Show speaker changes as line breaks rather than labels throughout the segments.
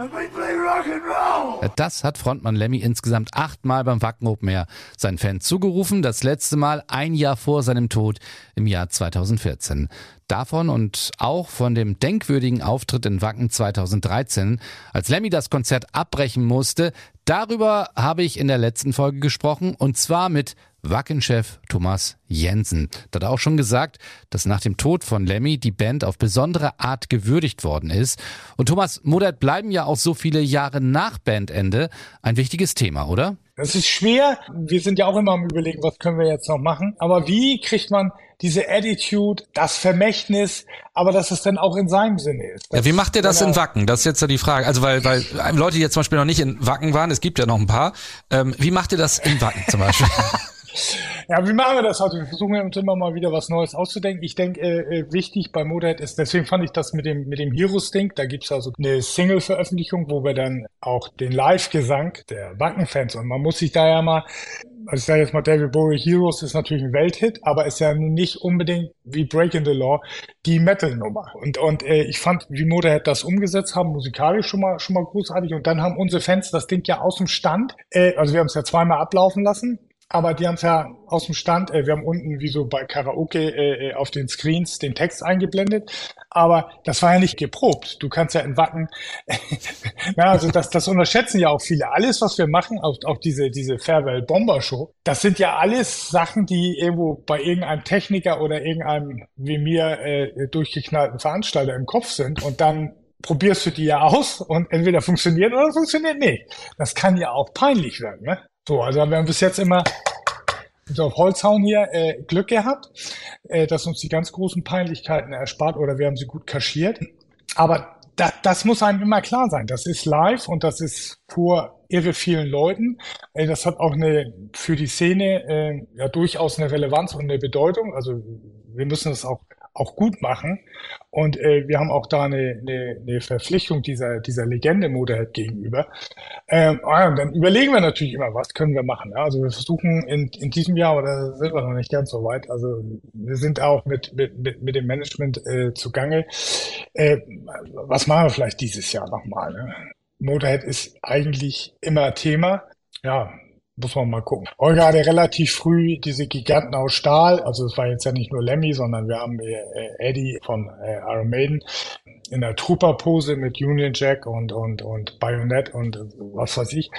Roll!
Das hat Frontmann Lemmy insgesamt achtmal beim Wacken Open Air seinen Fans zugerufen. Das letzte Mal ein Jahr vor seinem Tod im Jahr 2014. Davon und auch von dem denkwürdigen Auftritt in Wacken 2013, als Lemmy das Konzert abbrechen musste, darüber habe ich in der letzten Folge gesprochen und zwar mit Wackenchef Thomas Jensen. Da hat er auch schon gesagt, dass nach dem Tod von Lemmy die Band auf besondere Art gewürdigt worden ist. Und Thomas, Modert bleiben ja auch so viele Jahre nach Bandende ein wichtiges Thema, oder?
Das ist schwer. Wir sind ja auch immer am überlegen, was können wir jetzt noch machen. Aber wie kriegt man diese Attitude, das Vermächtnis, aber dass es dann auch in seinem Sinne ist.
Ja, wie macht ihr das in Wacken? Das ist jetzt ja die Frage. Also weil, weil Leute, die jetzt zum Beispiel noch nicht in Wacken waren, es gibt ja noch ein paar. Ähm, wie macht ihr das in Wacken zum Beispiel?
Ja, wie machen wir das heute? Wir versuchen uns immer mal wieder was Neues auszudenken. Ich denke, äh, äh, wichtig bei Motorhead ist, deswegen fand ich das mit dem, mit dem Heroes-Ding, da gibt's also eine Single-Veröffentlichung, wo wir dann auch den Live-Gesang der Wacken-Fans und man muss sich da ja mal, also ich sage jetzt mal, David Bowie Heroes ist natürlich ein Welthit, aber ist ja nicht unbedingt wie Breaking the Law die Metal-Nummer. Und, und äh, ich fand, wie Motorhead das umgesetzt haben, musikalisch schon mal, schon mal großartig. Und dann haben unsere Fans das Ding ja aus dem Stand, äh, also wir haben es ja zweimal ablaufen lassen, aber die haben es ja aus dem Stand, äh, wir haben unten wie so bei Karaoke äh, auf den Screens den Text eingeblendet, aber das war ja nicht geprobt. Du kannst ja in Wacken, na, also das, das unterschätzen ja auch viele. Alles, was wir machen, auch, auch diese, diese Farewell Bomber Show, das sind ja alles Sachen, die irgendwo bei irgendeinem Techniker oder irgendeinem wie mir äh, durchgeknallten Veranstalter im Kopf sind und dann probierst du die ja aus und entweder funktioniert oder funktioniert nicht. Das kann ja auch peinlich werden, ne? So, also wir haben bis jetzt immer so auf Holzhauen hier äh, Glück gehabt, äh, dass uns die ganz großen Peinlichkeiten erspart oder wir haben sie gut kaschiert. Aber da, das muss einem immer klar sein. Das ist live und das ist vor irre vielen Leuten. Äh, das hat auch eine für die Szene äh, ja durchaus eine Relevanz und eine Bedeutung. Also wir müssen es auch auch gut machen. Und äh, wir haben auch da eine, eine, eine Verpflichtung dieser, dieser Legende Motorhead gegenüber. Ähm, ah, und dann überlegen wir natürlich immer, was können wir machen. Ja? Also wir versuchen in, in diesem Jahr, aber da sind wir noch nicht ganz so weit. Also wir sind auch mit, mit, mit, mit dem Management äh, zugange. Äh, was machen wir vielleicht dieses Jahr nochmal? Ne? Motorhead ist eigentlich immer Thema. Ja, muss man mal gucken. Olga hatte relativ früh diese Giganten aus Stahl, also es war jetzt ja nicht nur Lemmy, sondern wir haben äh, Eddie von äh, Iron Maiden in der Trooper-Pose mit Union Jack und, und, und Bayonet und was weiß ich.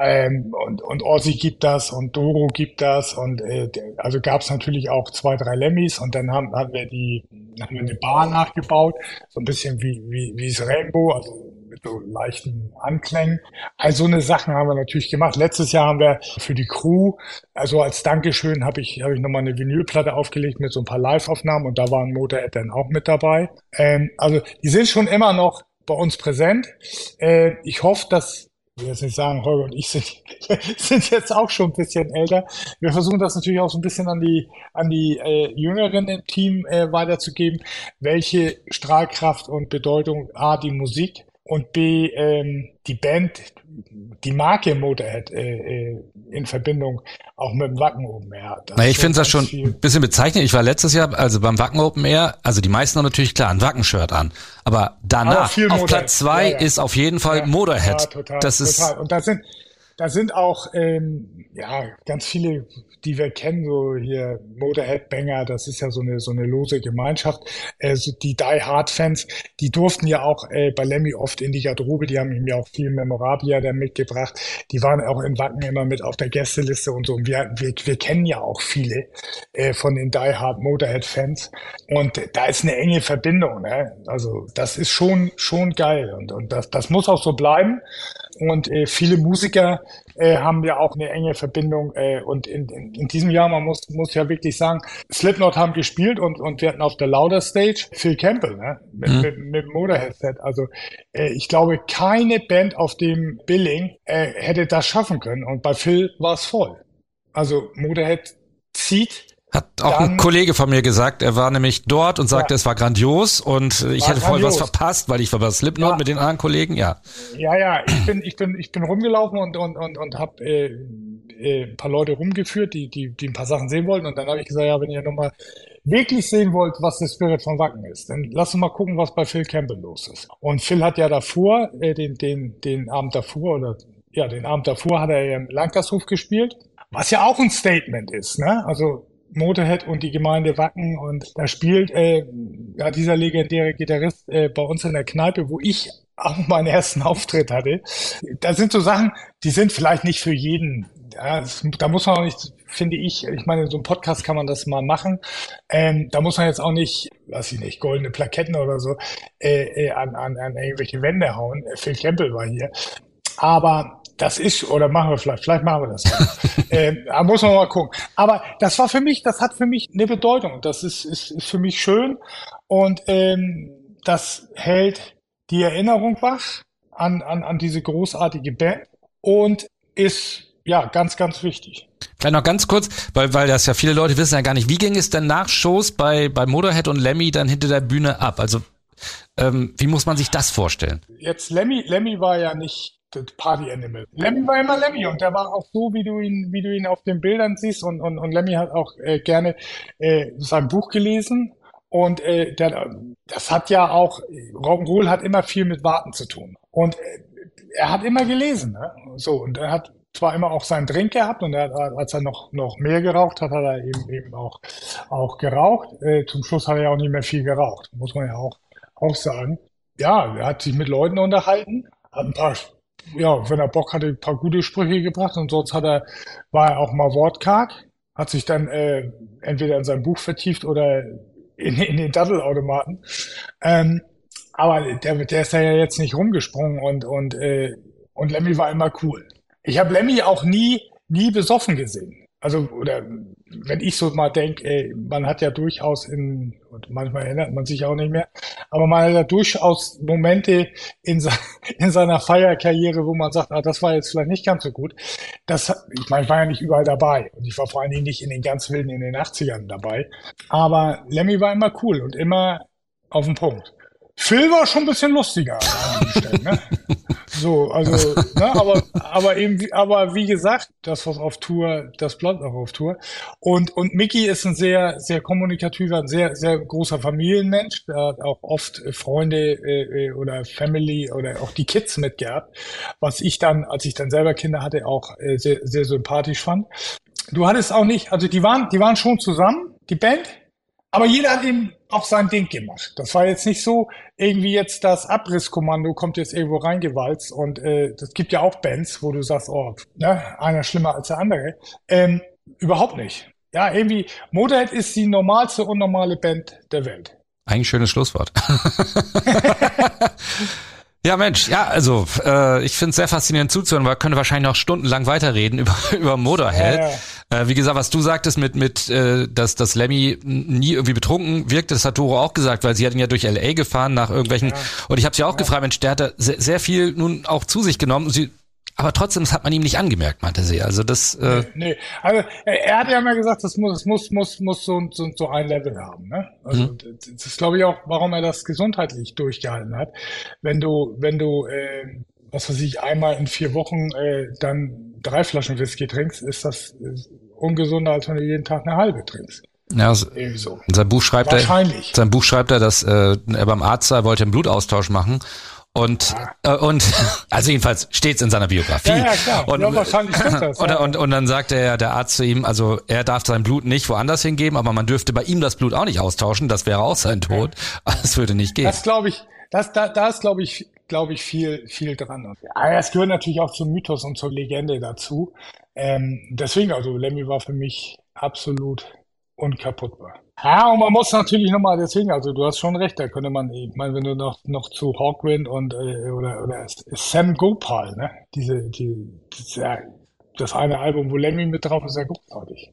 Ähm, und, und Ozzy gibt das und Doro gibt das und äh, also gab es natürlich auch zwei, drei Lemmys und dann haben, haben wir die haben wir eine Bar nachgebaut, so ein bisschen wie, wie, wie das Rainbow, also so leichten Anklängen. Also eine Sachen haben wir natürlich gemacht. Letztes Jahr haben wir für die Crew, also als Dankeschön habe ich, habe ich nochmal eine Vinylplatte aufgelegt mit so ein paar Live-Aufnahmen und da war ein Motorhead dann auch mit dabei. Ähm, also die sind schon immer noch bei uns präsent. Äh, ich hoffe, dass ich will jetzt nicht sagen, Holger und ich sind, sind jetzt auch schon ein bisschen älter. Wir versuchen das natürlich auch so ein bisschen an die, an die äh, Jüngeren im Team äh, weiterzugeben, welche Strahlkraft und Bedeutung A, die Musik und B, ähm, die Band, die Marke Motorhead äh, äh, in Verbindung auch mit dem Wacken Open Air.
Na, ich finde das schon ein bisschen bezeichnend. Ich war letztes Jahr, also beim Wacken Open Air, also die meisten haben natürlich klar ein Wacken-Shirt an, aber danach auf. Platz zwei
Ja, ja.
ist auf jeden Fall
Ja,
Motorhead.
Ja, total,
das ist
total. Und da sind, da sind auch ähm, ja ganz viele, die wir kennen, so hier Motorhead Banger, das ist ja so eine so eine lose Gemeinschaft. Äh, so die Die Hard Fans, die durften ja auch äh, bei Lemmy oft in die Garderobe, die haben ihm ja auch viel Memorabilia da mitgebracht. Die waren auch in Wacken immer mit auf der Gästeliste und so. Und wir, wir, wir kennen ja auch viele äh, von den Die Hard Motorhead Fans. Und da ist eine enge Verbindung. Ne? Also das ist schon schon geil und, und das, das muss auch so bleiben. Und äh, viele Musiker, äh, haben ja auch eine enge Verbindung. Äh, und in, in, in diesem Jahr, man muss, muss ja wirklich sagen, Slipknot haben gespielt und, und wir hatten auf der Lauder Stage Phil Campbell, ne? Mit, mhm. mit, mit Motorhead-Set. Also äh, ich glaube, keine Band auf dem Billing äh, hätte das schaffen können. Und bei Phil war es voll. Also Motorhead zieht
hat auch dann, ein Kollege von mir gesagt, er war nämlich dort und sagte, ja, es war grandios und ich hätte voll was verpasst, weil ich war bei Slipknot ja. mit den anderen Kollegen, ja.
Ja, ja, ich bin, ich bin, ich bin rumgelaufen und, und, und, und habe äh, äh, ein paar Leute rumgeführt, die, die, die ein paar Sachen sehen wollten und dann habe ich gesagt, ja, wenn ihr nochmal wirklich sehen wollt, was der Spirit von Wacken ist, dann lasst uns mal gucken, was bei Phil Campbell los ist. Und Phil hat ja davor, äh, den, den, den Abend davor oder ja, den Abend davor hat er im Lankershof gespielt, was ja auch ein Statement ist, ne? Also Motorhead und die Gemeinde Wacken und da spielt äh, ja, dieser legendäre Gitarrist äh, bei uns in der Kneipe, wo ich auch meinen ersten Auftritt hatte. Da sind so Sachen, die sind vielleicht nicht für jeden. Ja, das, da muss man auch nicht, finde ich, ich meine, in so einem Podcast kann man das mal machen. Ähm, da muss man jetzt auch nicht, weiß ich nicht, goldene Plaketten oder so äh, äh, an, an, an irgendwelche Wände hauen. Phil Campbell war hier. Aber das ist, oder machen wir vielleicht, vielleicht machen wir das. äh, da muss man mal gucken. Aber das war für mich, das hat für mich eine Bedeutung. Das ist, ist, ist für mich schön und ähm, das hält die Erinnerung wach an, an, an diese großartige Band und ist ja ganz, ganz wichtig.
Vielleicht noch ganz kurz, weil, weil das ja viele Leute wissen ja gar nicht, wie ging es denn nach Shows bei, bei Motorhead und Lemmy dann hinter der Bühne ab? Also ähm, wie muss man sich das vorstellen?
Jetzt Lemmy, Lemmy war ja nicht Party Animal. Lemmy war immer Lemmy und der war auch so, wie du ihn, wie du ihn auf den Bildern siehst und, und, und Lemmy hat auch äh, gerne äh, sein Buch gelesen und äh, der, das hat ja auch, Rock'n'Roll hat immer viel mit Warten zu tun und äh, er hat immer gelesen, ne? so und er hat zwar immer auch seinen Drink gehabt und er, als er noch, noch mehr geraucht hat, hat er eben, eben auch, auch geraucht. Äh, zum Schluss hat er ja auch nicht mehr viel geraucht, muss man ja auch, auch sagen. Ja, er hat sich mit Leuten unterhalten, hat ein paar ja, wenn er Bock hatte, ein paar gute Sprüche gebracht und sonst hat er, war er auch mal wortkarg, hat sich dann äh, entweder in sein Buch vertieft oder in, in den Dattelautomaten. Ähm, aber der, der ist ja jetzt nicht rumgesprungen und, und, äh, und Lemmy war immer cool. Ich habe Lemmy auch nie, nie besoffen gesehen also, oder wenn ich so mal denke, man hat ja durchaus in, und manchmal erinnert man sich auch nicht mehr, aber man hat ja durchaus Momente in, in seiner Feierkarriere, wo man sagt, ah, das war jetzt vielleicht nicht ganz so gut. Das, ich meine, ich war ja nicht überall dabei und ich war vor allen Dingen nicht in den ganz wilden in den 80ern dabei. Aber Lemmy war immer cool und immer auf den Punkt. Phil war schon ein bisschen lustiger an Stellen, ne? So, also, ne, aber, aber eben, aber wie gesagt, das, was auf Tour, das bleibt auch auf Tour. Und, und Mickey ist ein sehr, sehr kommunikativer, sehr, sehr großer Familienmensch. Der hat auch oft Freunde äh, äh, oder Family oder auch die Kids mitgehabt, was ich dann, als ich dann selber Kinder hatte, auch äh, sehr, sehr sympathisch fand. Du hattest auch nicht, also die waren, die waren schon zusammen, die Band, aber jeder hat eben auch sein Ding gemacht. Das war jetzt nicht so, irgendwie jetzt das Abrisskommando kommt jetzt irgendwo reingewalzt und äh, das gibt ja auch Bands, wo du sagst, oh, ne, einer schlimmer als der andere. Ähm, überhaupt nicht. Ja, irgendwie, Motorhead ist die normalste unnormale Band der Welt.
Eigentlich schönes Schlusswort. Ja, Mensch, ja, also äh, ich finde es sehr faszinierend zuzuhören, weil wir können wahrscheinlich noch stundenlang weiterreden über, über Motorhead. Ja, ja. Äh, wie gesagt, was du sagtest mit, mit äh, dass, dass Lemmy nie irgendwie betrunken wirkte, das hat Toro auch gesagt, weil sie hat ihn ja durch L.A. gefahren nach irgendwelchen, ja. und ich habe sie auch gefragt, Mensch, der hat da sehr, sehr viel nun auch zu sich genommen. Sie aber trotzdem, das hat man ihm nicht angemerkt, meinte sie. Also das. Äh
nee, nee. also er hat ja immer gesagt, das muss, das muss, muss, muss so, so, so ein Level haben. Ne? Also mhm. das ist, glaube ich, auch, warum er das gesundheitlich durchgehalten hat. Wenn du, wenn du, äh, was weiß ich, einmal in vier Wochen äh, dann drei Flaschen Whisky trinkst, ist das ungesunder, als wenn du jeden Tag eine halbe trinkst.
Ja, so. in seinem Buch schreibt er, in seinem Buch schreibt er, dass äh, er beim Arzt sei, wollte einen Blutaustausch machen und, äh, und also jedenfalls steht's in seiner Biografie. Ja, ja klar. Und, ja, wahrscheinlich das. Und, ja. und, und dann sagt der, der Arzt zu ihm, also er darf sein Blut nicht woanders hingeben, aber man dürfte bei ihm das Blut auch nicht austauschen, das wäre auch sein Tod. Ja. Das würde nicht gehen.
Das glaube ich, das, da, da ist glaube ich, glaube ich, viel, viel dran. Ja, es gehört natürlich auch zum Mythos und zur Legende dazu. Ähm, deswegen, also Lemmy war für mich absolut unkaputtbar. Ja, und man muss natürlich nochmal deswegen, also du hast schon recht, da könnte man, ich meine, wenn du noch, noch zu Hawkwind und äh, oder, oder Sam Gopal, ne? Diese, die, diese, das eine Album, wo Lemmy mit drauf ist, ja großartig.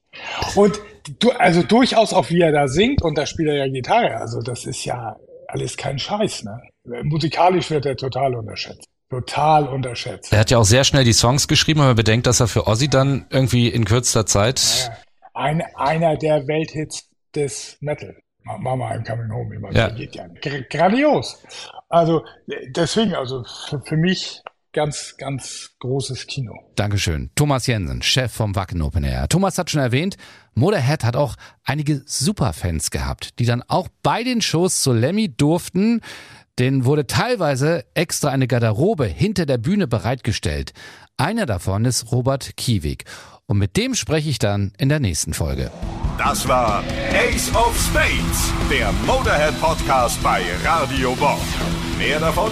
Und du, also durchaus auch wie er da singt und da spielt er ja Gitarre. Also das ist ja alles kein Scheiß, ne? Musikalisch wird er total unterschätzt. Total unterschätzt.
Er hat ja auch sehr schnell die Songs geschrieben, wenn man bedenkt, dass er für Ozzy dann irgendwie in kürzester Zeit.
Ja, ein, einer der Welthits des Metal. Mama, I'm coming home. Immer ja. geht ja. Grandios. Also deswegen, also für, für mich ganz, ganz großes Kino.
Dankeschön. Thomas Jensen, Chef vom Wacken Open Air. Thomas hat schon erwähnt, Motorhead hat auch einige Superfans gehabt, die dann auch bei den Shows zu Lemmy durften. Denen wurde teilweise extra eine Garderobe hinter der Bühne bereitgestellt. Einer davon ist Robert Kiewig. Und mit dem spreche ich dann in der nächsten Folge.
Das war Ace of Spades, der Motorhead Podcast bei Radio Bob. Mehr davon